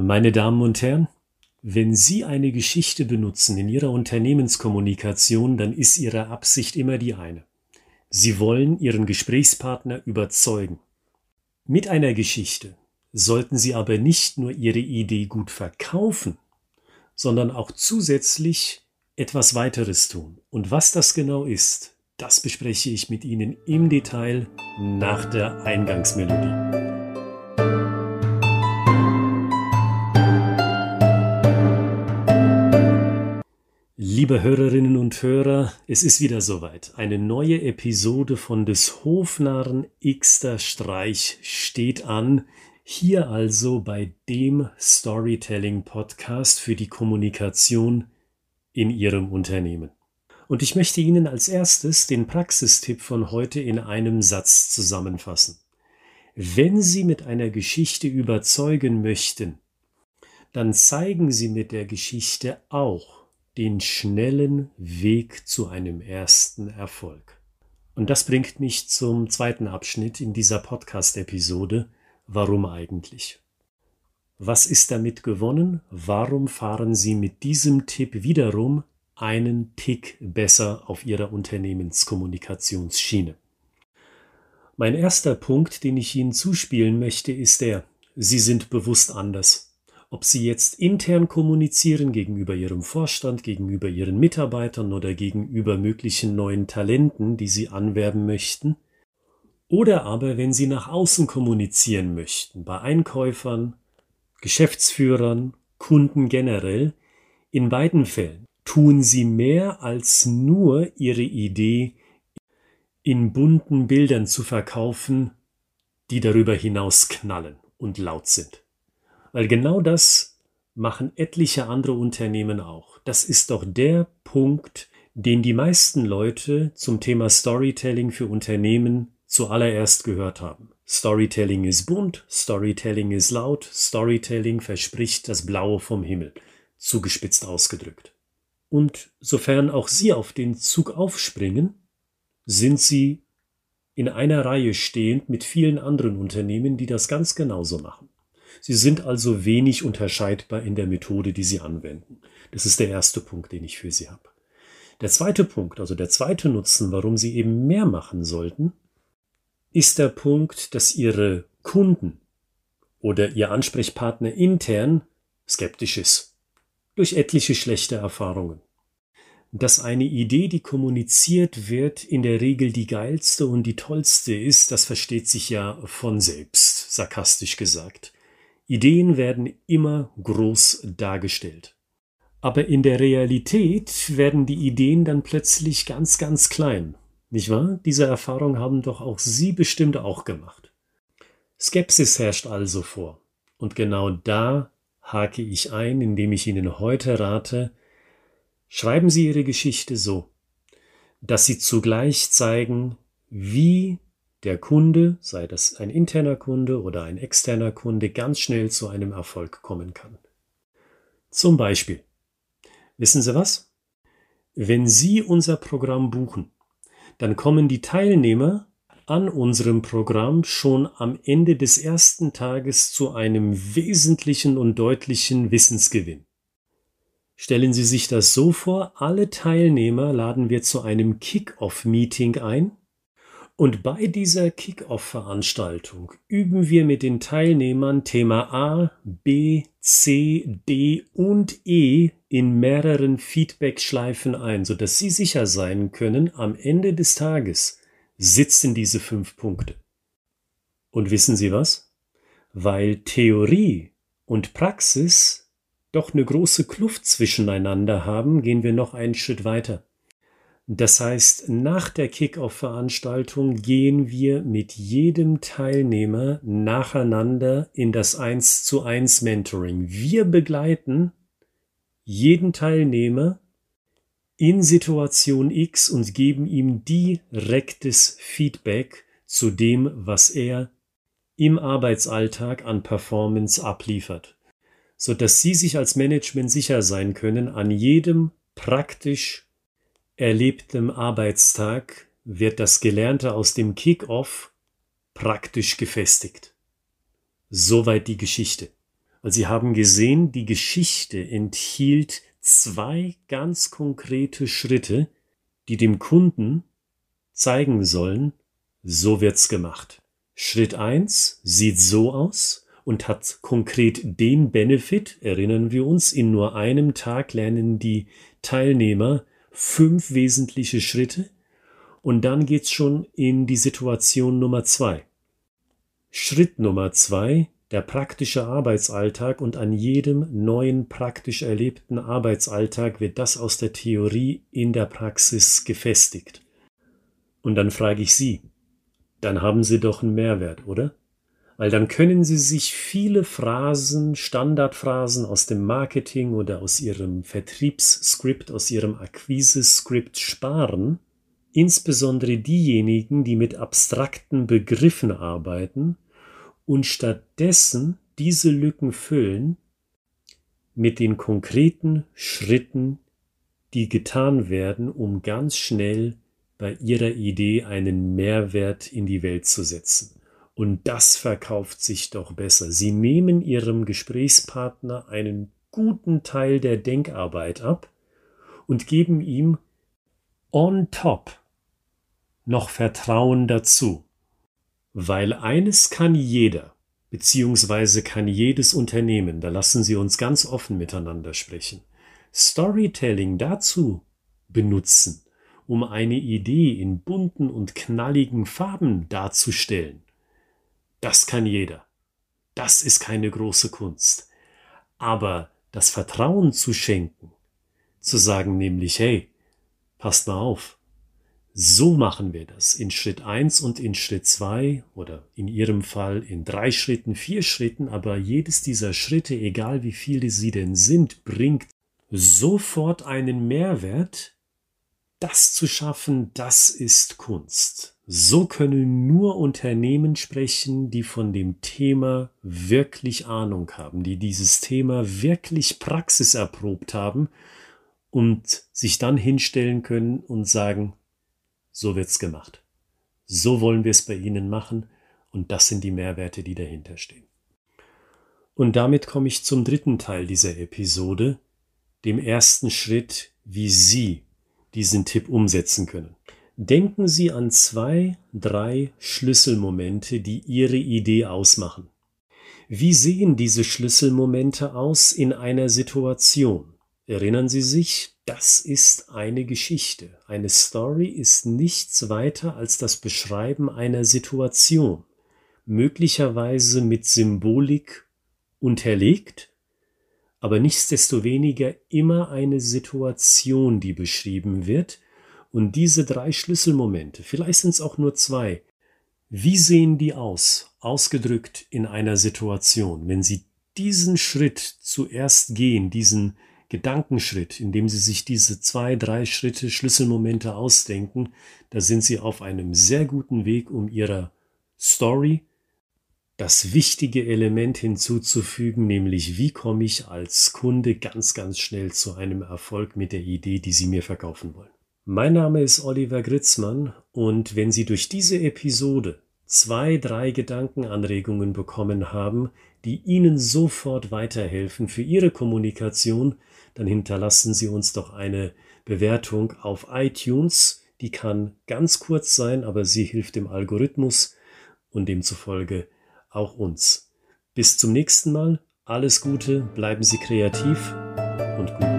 Meine Damen und Herren, wenn Sie eine Geschichte benutzen in Ihrer Unternehmenskommunikation, dann ist Ihre Absicht immer die eine. Sie wollen Ihren Gesprächspartner überzeugen. Mit einer Geschichte sollten Sie aber nicht nur Ihre Idee gut verkaufen, sondern auch zusätzlich etwas weiteres tun. Und was das genau ist, das bespreche ich mit Ihnen im Detail nach der Eingangsmelodie. Liebe Hörerinnen und Hörer, es ist wieder soweit. Eine neue Episode von des Hofnarren Xter Streich steht an. Hier also bei dem Storytelling Podcast für die Kommunikation in Ihrem Unternehmen. Und ich möchte Ihnen als erstes den Praxistipp von heute in einem Satz zusammenfassen. Wenn Sie mit einer Geschichte überzeugen möchten, dann zeigen Sie mit der Geschichte auch, den schnellen Weg zu einem ersten Erfolg. Und das bringt mich zum zweiten Abschnitt in dieser Podcast-Episode. Warum eigentlich? Was ist damit gewonnen? Warum fahren Sie mit diesem Tipp wiederum einen Tick besser auf Ihrer Unternehmenskommunikationsschiene? Mein erster Punkt, den ich Ihnen zuspielen möchte, ist der, Sie sind bewusst anders ob sie jetzt intern kommunizieren gegenüber ihrem Vorstand, gegenüber ihren Mitarbeitern oder gegenüber möglichen neuen Talenten, die sie anwerben möchten, oder aber wenn sie nach außen kommunizieren möchten, bei Einkäufern, Geschäftsführern, Kunden generell, in beiden Fällen tun sie mehr als nur ihre Idee in bunten Bildern zu verkaufen, die darüber hinaus knallen und laut sind. Weil genau das machen etliche andere Unternehmen auch. Das ist doch der Punkt, den die meisten Leute zum Thema Storytelling für Unternehmen zuallererst gehört haben. Storytelling ist bunt, Storytelling ist laut, Storytelling verspricht das Blaue vom Himmel, zugespitzt ausgedrückt. Und sofern auch Sie auf den Zug aufspringen, sind Sie in einer Reihe stehend mit vielen anderen Unternehmen, die das ganz genauso machen. Sie sind also wenig unterscheidbar in der Methode, die Sie anwenden. Das ist der erste Punkt, den ich für Sie habe. Der zweite Punkt, also der zweite Nutzen, warum Sie eben mehr machen sollten, ist der Punkt, dass Ihre Kunden oder Ihr Ansprechpartner intern skeptisch ist. Durch etliche schlechte Erfahrungen. Dass eine Idee, die kommuniziert wird, in der Regel die geilste und die tollste ist, das versteht sich ja von selbst, sarkastisch gesagt. Ideen werden immer groß dargestellt. Aber in der Realität werden die Ideen dann plötzlich ganz, ganz klein. Nicht wahr? Diese Erfahrung haben doch auch Sie bestimmt auch gemacht. Skepsis herrscht also vor. Und genau da hake ich ein, indem ich Ihnen heute rate, schreiben Sie Ihre Geschichte so, dass Sie zugleich zeigen, wie der Kunde, sei das ein interner Kunde oder ein externer Kunde, ganz schnell zu einem Erfolg kommen kann. Zum Beispiel, wissen Sie was? Wenn Sie unser Programm buchen, dann kommen die Teilnehmer an unserem Programm schon am Ende des ersten Tages zu einem wesentlichen und deutlichen Wissensgewinn. Stellen Sie sich das so vor, alle Teilnehmer laden wir zu einem Kick-off-Meeting ein, und bei dieser Kick-Off-Veranstaltung üben wir mit den Teilnehmern Thema A, B, C, D und E in mehreren Feedback-Schleifen ein, sodass Sie sicher sein können, am Ende des Tages sitzen diese fünf Punkte. Und wissen Sie was? Weil Theorie und Praxis doch eine große Kluft zwischeneinander haben, gehen wir noch einen Schritt weiter. Das heißt, nach der Kick-Off-Veranstaltung gehen wir mit jedem Teilnehmer nacheinander in das 1 zu 1 Mentoring. Wir begleiten jeden Teilnehmer in Situation X und geben ihm direktes Feedback zu dem, was er im Arbeitsalltag an Performance abliefert, so dass Sie sich als Management sicher sein können, an jedem praktisch erlebtem Arbeitstag wird das Gelernte aus dem Kick-off praktisch gefestigt. Soweit die Geschichte. Weil Sie haben gesehen, die Geschichte enthielt zwei ganz konkrete Schritte, die dem Kunden zeigen sollen, so wird's gemacht. Schritt eins sieht so aus und hat konkret den Benefit, erinnern wir uns, in nur einem Tag lernen die Teilnehmer fünf wesentliche Schritte und dann geht's schon in die Situation Nummer zwei. Schritt Nummer zwei, der praktische Arbeitsalltag und an jedem neuen praktisch erlebten Arbeitsalltag wird das aus der Theorie in der Praxis gefestigt. Und dann frage ich Sie, dann haben Sie doch einen Mehrwert, oder? Weil dann können Sie sich viele Phrasen, Standardphrasen aus dem Marketing oder aus Ihrem Vertriebsskript, aus Ihrem Akquise-Skript sparen, insbesondere diejenigen, die mit abstrakten Begriffen arbeiten und stattdessen diese Lücken füllen mit den konkreten Schritten, die getan werden, um ganz schnell bei ihrer Idee einen Mehrwert in die Welt zu setzen. Und das verkauft sich doch besser. Sie nehmen Ihrem Gesprächspartner einen guten Teil der Denkarbeit ab und geben ihm on top noch Vertrauen dazu. Weil eines kann jeder, beziehungsweise kann jedes Unternehmen, da lassen Sie uns ganz offen miteinander sprechen, Storytelling dazu benutzen, um eine Idee in bunten und knalligen Farben darzustellen. Das kann jeder. Das ist keine große Kunst. Aber das Vertrauen zu schenken, zu sagen nämlich, hey, passt mal auf, so machen wir das in Schritt eins und in Schritt zwei oder in Ihrem Fall in drei Schritten, vier Schritten, aber jedes dieser Schritte, egal wie viele sie denn sind, bringt sofort einen Mehrwert, das zu schaffen, das ist Kunst. So können nur Unternehmen sprechen, die von dem Thema wirklich Ahnung haben, die dieses Thema wirklich praxiserprobt haben und sich dann hinstellen können und sagen, so wird's gemacht. So wollen wir es bei Ihnen machen und das sind die Mehrwerte, die dahinter stehen. Und damit komme ich zum dritten Teil dieser Episode, dem ersten Schritt, wie Sie diesen Tipp umsetzen können. Denken Sie an zwei, drei Schlüsselmomente, die Ihre Idee ausmachen. Wie sehen diese Schlüsselmomente aus in einer Situation? Erinnern Sie sich, das ist eine Geschichte. Eine Story ist nichts weiter als das Beschreiben einer Situation, möglicherweise mit Symbolik unterlegt, aber nichtsdestoweniger immer eine Situation, die beschrieben wird, und diese drei Schlüsselmomente, vielleicht sind es auch nur zwei, wie sehen die aus, ausgedrückt in einer Situation, wenn Sie diesen Schritt zuerst gehen, diesen Gedankenschritt, indem Sie sich diese zwei, drei Schritte, Schlüsselmomente ausdenken, da sind Sie auf einem sehr guten Weg, um Ihrer Story das wichtige Element hinzuzufügen, nämlich wie komme ich als Kunde ganz, ganz schnell zu einem Erfolg mit der Idee, die Sie mir verkaufen wollen. Mein Name ist Oliver Gritzmann und wenn Sie durch diese Episode zwei, drei Gedankenanregungen bekommen haben, die Ihnen sofort weiterhelfen für Ihre Kommunikation, dann hinterlassen Sie uns doch eine Bewertung auf iTunes. Die kann ganz kurz sein, aber sie hilft dem Algorithmus und demzufolge auch uns. Bis zum nächsten Mal, alles Gute, bleiben Sie kreativ und Erfolg.